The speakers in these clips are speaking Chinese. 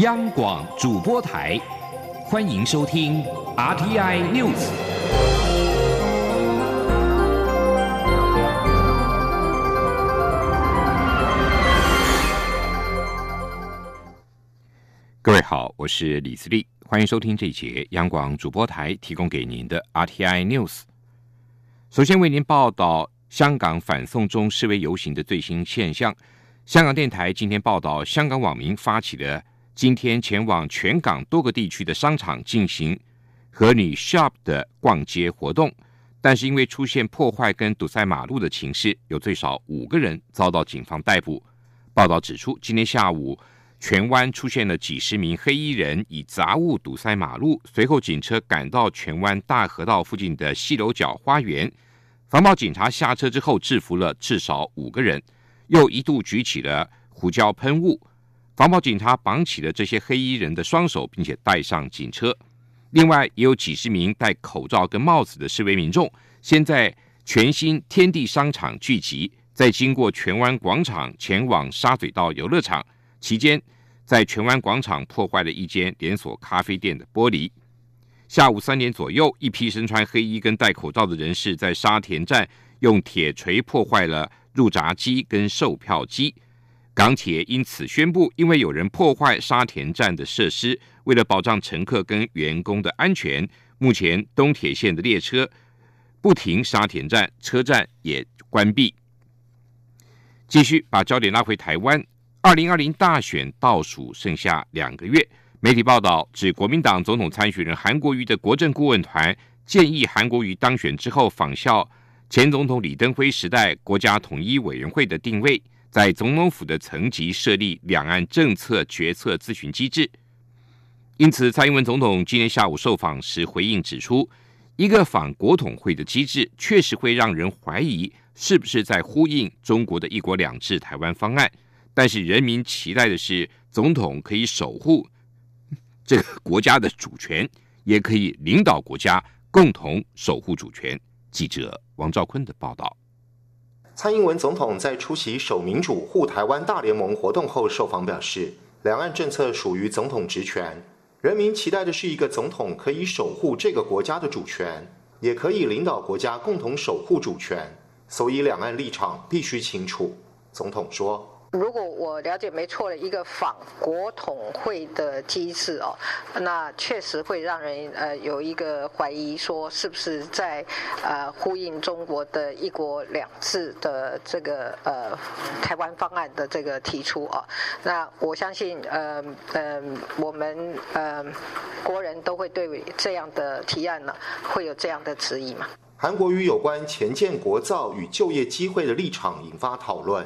央广主播台，欢迎收听 RTI News。各位好，我是李思利，欢迎收听这一节央广主播台提供给您的 RTI News。首先为您报道香港反送中示威游行的最新现象。香港电台今天报道，香港网民发起的。今天前往全港多个地区的商场进行和你 shop 的逛街活动，但是因为出现破坏跟堵塞马路的情势，有最少五个人遭到警方逮捕。报道指出，今天下午荃湾出现了几十名黑衣人以杂物堵塞马路，随后警车赶到荃湾大河道附近的西楼角花园，防暴警察下车之后制服了至少五个人，又一度举起了胡椒喷雾。防暴警察绑起了这些黑衣人的双手，并且带上警车。另外，也有几十名戴口罩跟帽子的示威民众，先在全新天地商场聚集，再经过荃湾广场前往沙嘴道游乐场。期间，在荃湾广场破坏了一间连锁咖啡店的玻璃。下午三点左右，一批身穿黑衣跟戴口罩的人士在沙田站用铁锤破坏了入闸机跟售票机。港铁因此宣布，因为有人破坏沙田站的设施，为了保障乘客跟员工的安全，目前东铁线的列车不停沙田站，车站也关闭。继续把焦点拉回台湾，二零二零大选倒数剩下两个月，媒体报道指，国民党总统参选人韩国瑜的国政顾问团建议韩国瑜当选之后仿效前总统李登辉时代国家统一委员会的定位。在总统府的层级设立两岸政策决策咨询机制，因此蔡英文总统今天下午受访时回应指出，一个反国统会的机制确实会让人怀疑是不是在呼应中国的一国两制台湾方案，但是人民期待的是总统可以守护这个国家的主权，也可以领导国家共同守护主权。记者王兆坤的报道。蔡英文总统在出席“首民主、护台湾”大联盟活动后受访表示，两岸政策属于总统职权，人民期待的是一个总统可以守护这个国家的主权，也可以领导国家共同守护主权，所以两岸立场必须清楚。总统说。如果我了解没错的一个仿国统会的机制哦，那确实会让人呃有一个怀疑，说是不是在呃呼应中国的一国两制的这个呃台湾方案的这个提出啊？那我相信呃呃我们呃国人都会对这样的提案呢会有这样的质疑嘛？韩国与有关前建国造与就业机会的立场引发讨论。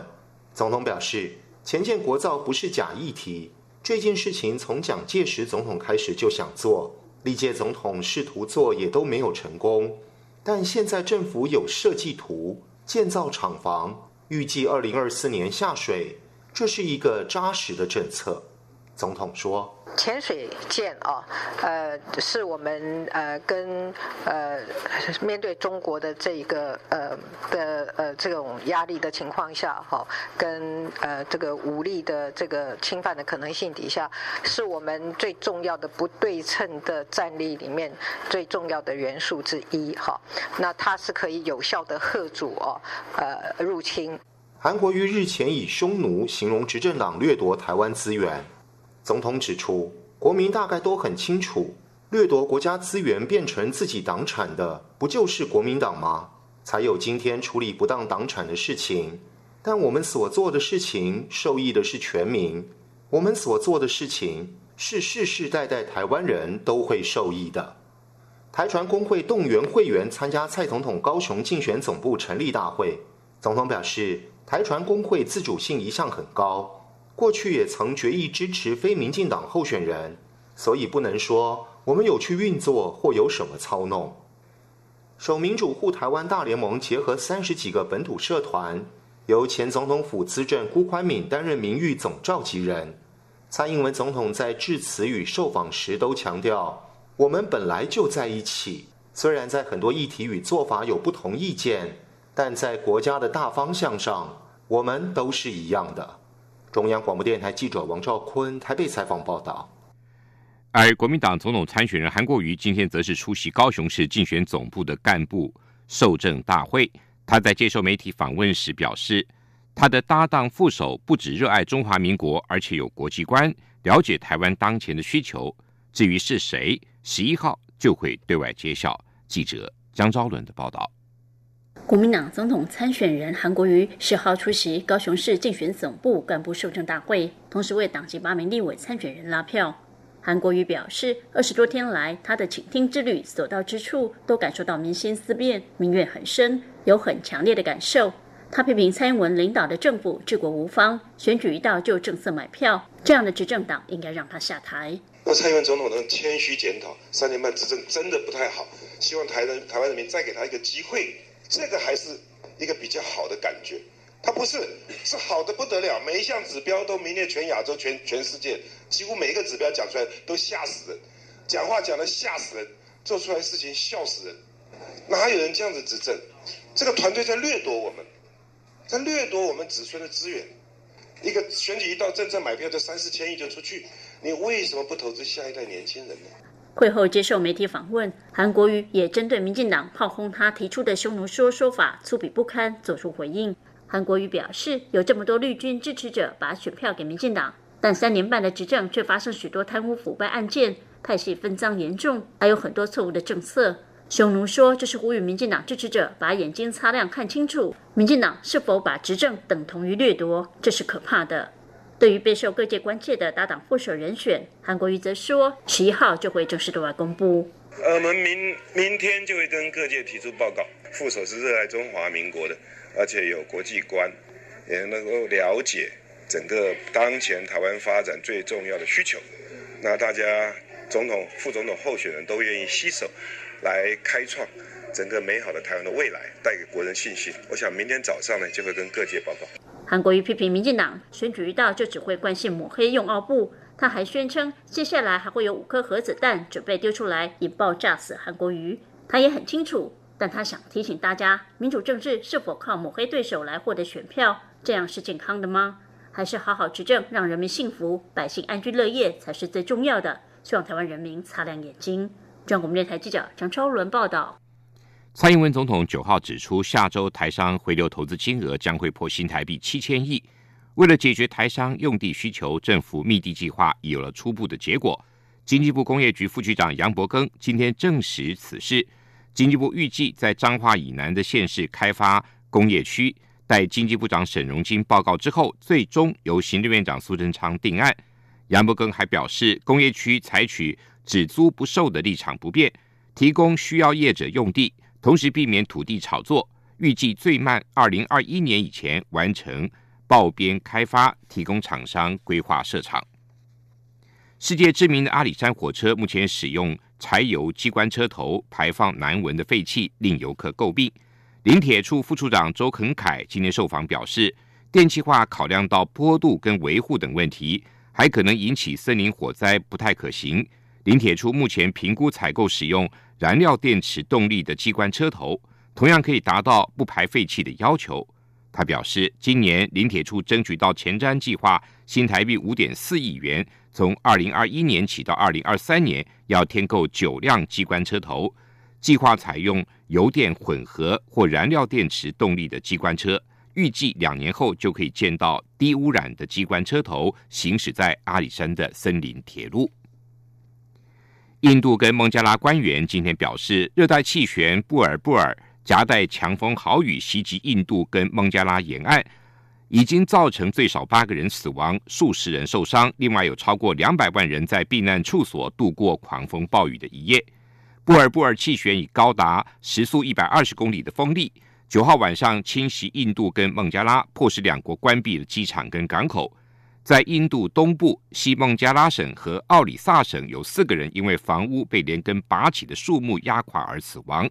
总统表示，前建国造不是假议题，这件事情从蒋介石总统开始就想做，历届总统试图做也都没有成功，但现在政府有设计图，建造厂房，预计二零二四年下水，这是一个扎实的政策。总统说。潜水舰啊，呃，是我们呃跟呃面对中国的这一个呃的呃这种压力的情况下哈，跟呃这个武力的这个侵犯的可能性底下，是我们最重要的不对称的战力里面最重要的元素之一哈。那它是可以有效的吓阻哦呃入侵。韩国于日前以匈奴形容执政党掠夺台湾资源。总统指出，国民大概都很清楚，掠夺国家资源变成自己党产的，不就是国民党吗？才有今天处理不当党产的事情。但我们所做的事情，受益的是全民。我们所做的事情，是世世代代台湾人都会受益的。台船工会动员会员参加蔡总统高雄竞选总部成立大会。总统表示，台船工会自主性一向很高。过去也曾决议支持非民进党候选人，所以不能说我们有去运作或有什么操弄。守民主护台湾大联盟结合三十几个本土社团，由前总统府资政辜宽敏担任名誉总召集人。蔡英文总统在致辞与受访时都强调，我们本来就在一起，虽然在很多议题与做法有不同意见，但在国家的大方向上，我们都是一样的。中央广播电台记者王兆坤台北采访报道。而国民党总统参选人韩国瑜今天则是出席高雄市竞选总部的干部受证大会。他在接受媒体访问时表示，他的搭档副手不止热爱中华民国，而且有国际观，了解台湾当前的需求。至于是谁，十一号就会对外揭晓。记者江昭伦的报道。国民党总统参选人韩国瑜十号出席高雄市竞选总部干部受证大会，同时为党籍八名立委参选人拉票。韩国瑜表示，二十多天来，他的倾听之旅所到之处，都感受到民心思变，民怨很深，有很强烈的感受。他批评蔡英文领导的政府治国无方，选举一到就政策买票，这样的执政党应该让他下台。那蔡英文总统能谦虚检讨，三年半执政真的不太好，希望台人台湾人民再给他一个机会，这个还是一个比较好的感觉。他不是，是好的不得了，每一项指标都名列全亚洲、全全世界，几乎每一个指标讲出来都吓死人，讲话讲的吓死人，做出来事情笑死人，哪有人这样子执政？这个团队在掠夺我们，在掠夺我们子孙的资源。一个选举一到，政策买票就三四千亿就出去，你为什么不投资下一代年轻人呢？会后接受媒体访问，韩国瑜也针对民进党炮轰他提出的匈奴说说法粗鄙不堪，做出回应。韩国瑜表示，有这么多绿军支持者把选票给民进党，但三年半的执政却发生许多贪污腐败案件，派系分赃严重，还有很多错误的政策。匈奴说，这是呼吁民进党支持者把眼睛擦亮，看清楚民进党是否把执政等同于掠夺，这是可怕的。对于备受各界关切的搭档副手人选，韩国瑜则说，十一号就会正式对外公布。我们明明天就会跟各界提出报告，副手是热爱中华民国的。而且有国际观，也能够了解整个当前台湾发展最重要的需求。那大家总统、副总统候选人都愿意携手来开创整个美好的台湾的未来，带给国人信心。我想明天早上呢，就会跟各界报告。韩国瑜批评民进党选举一到就只会惯性抹黑用奥布，他还宣称接下来还会有五颗核子弹准备丢出来引爆炸死韩国瑜。他也很清楚。但他想提醒大家，民主政治是否靠抹黑对手来获得选票，这样是健康的吗？还是好好执政，让人民幸福、百姓安居乐业才是最重要的？希望台湾人民擦亮眼睛。中国电台记者张超伦报道。蔡英文总统九号指出，下周台商回流投资金额将会破新台币七千亿。为了解决台商用地需求，政府密地计划已有了初步的结果。经济部工业局副局长杨伯庚今天证实此事。经济部预计在彰化以南的县市开发工业区，待经济部长沈荣金报告之后，最终由行政院长苏贞昌定案。杨伯庚还表示，工业区采取只租不售的立场不变，提供需要业者用地，同时避免土地炒作。预计最慢二零二一年以前完成报边开发，提供厂商规划设厂。世界知名的阿里山火车目前使用。柴油机关车头排放难闻的废气，令游客诟病。林铁处副处长周肯凯今天受访表示，电气化考量到坡度跟维护等问题，还可能引起森林火灾，不太可行。林铁处目前评估采购使用燃料电池动力的机关车头，同样可以达到不排废气的要求。他表示，今年林铁处争取到前瞻计划新台币五点四亿元。从二零二一年起到二零二三年，要添购九辆机关车头，计划采用油电混合或燃料电池动力的机关车。预计两年后就可以见到低污染的机关车头行驶在阿里山的森林铁路。印度跟孟加拉官员今天表示，热带气旋布尔布尔夹带强风豪雨袭击印度跟孟加拉沿岸。已经造成最少八个人死亡，数十人受伤，另外有超过两百万人在避难处所度过狂风暴雨的一夜。布尔布尔气旋以高达时速一百二十公里的风力，九号晚上侵袭印度跟孟加拉，迫使两国关闭了机场跟港口。在印度东部西孟加拉省和奥里萨省，有四个人因为房屋被连根拔起的树木压垮而死亡。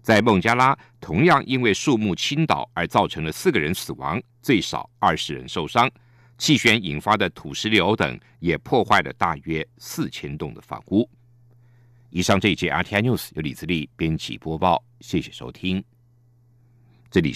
在孟加拉，同样因为树木倾倒而造成了四个人死亡，最少二十人受伤。气旋引发的土石流等也破坏了大约四千栋的房屋。以上这一节 RTI News 由李自力编辑播报，谢谢收听。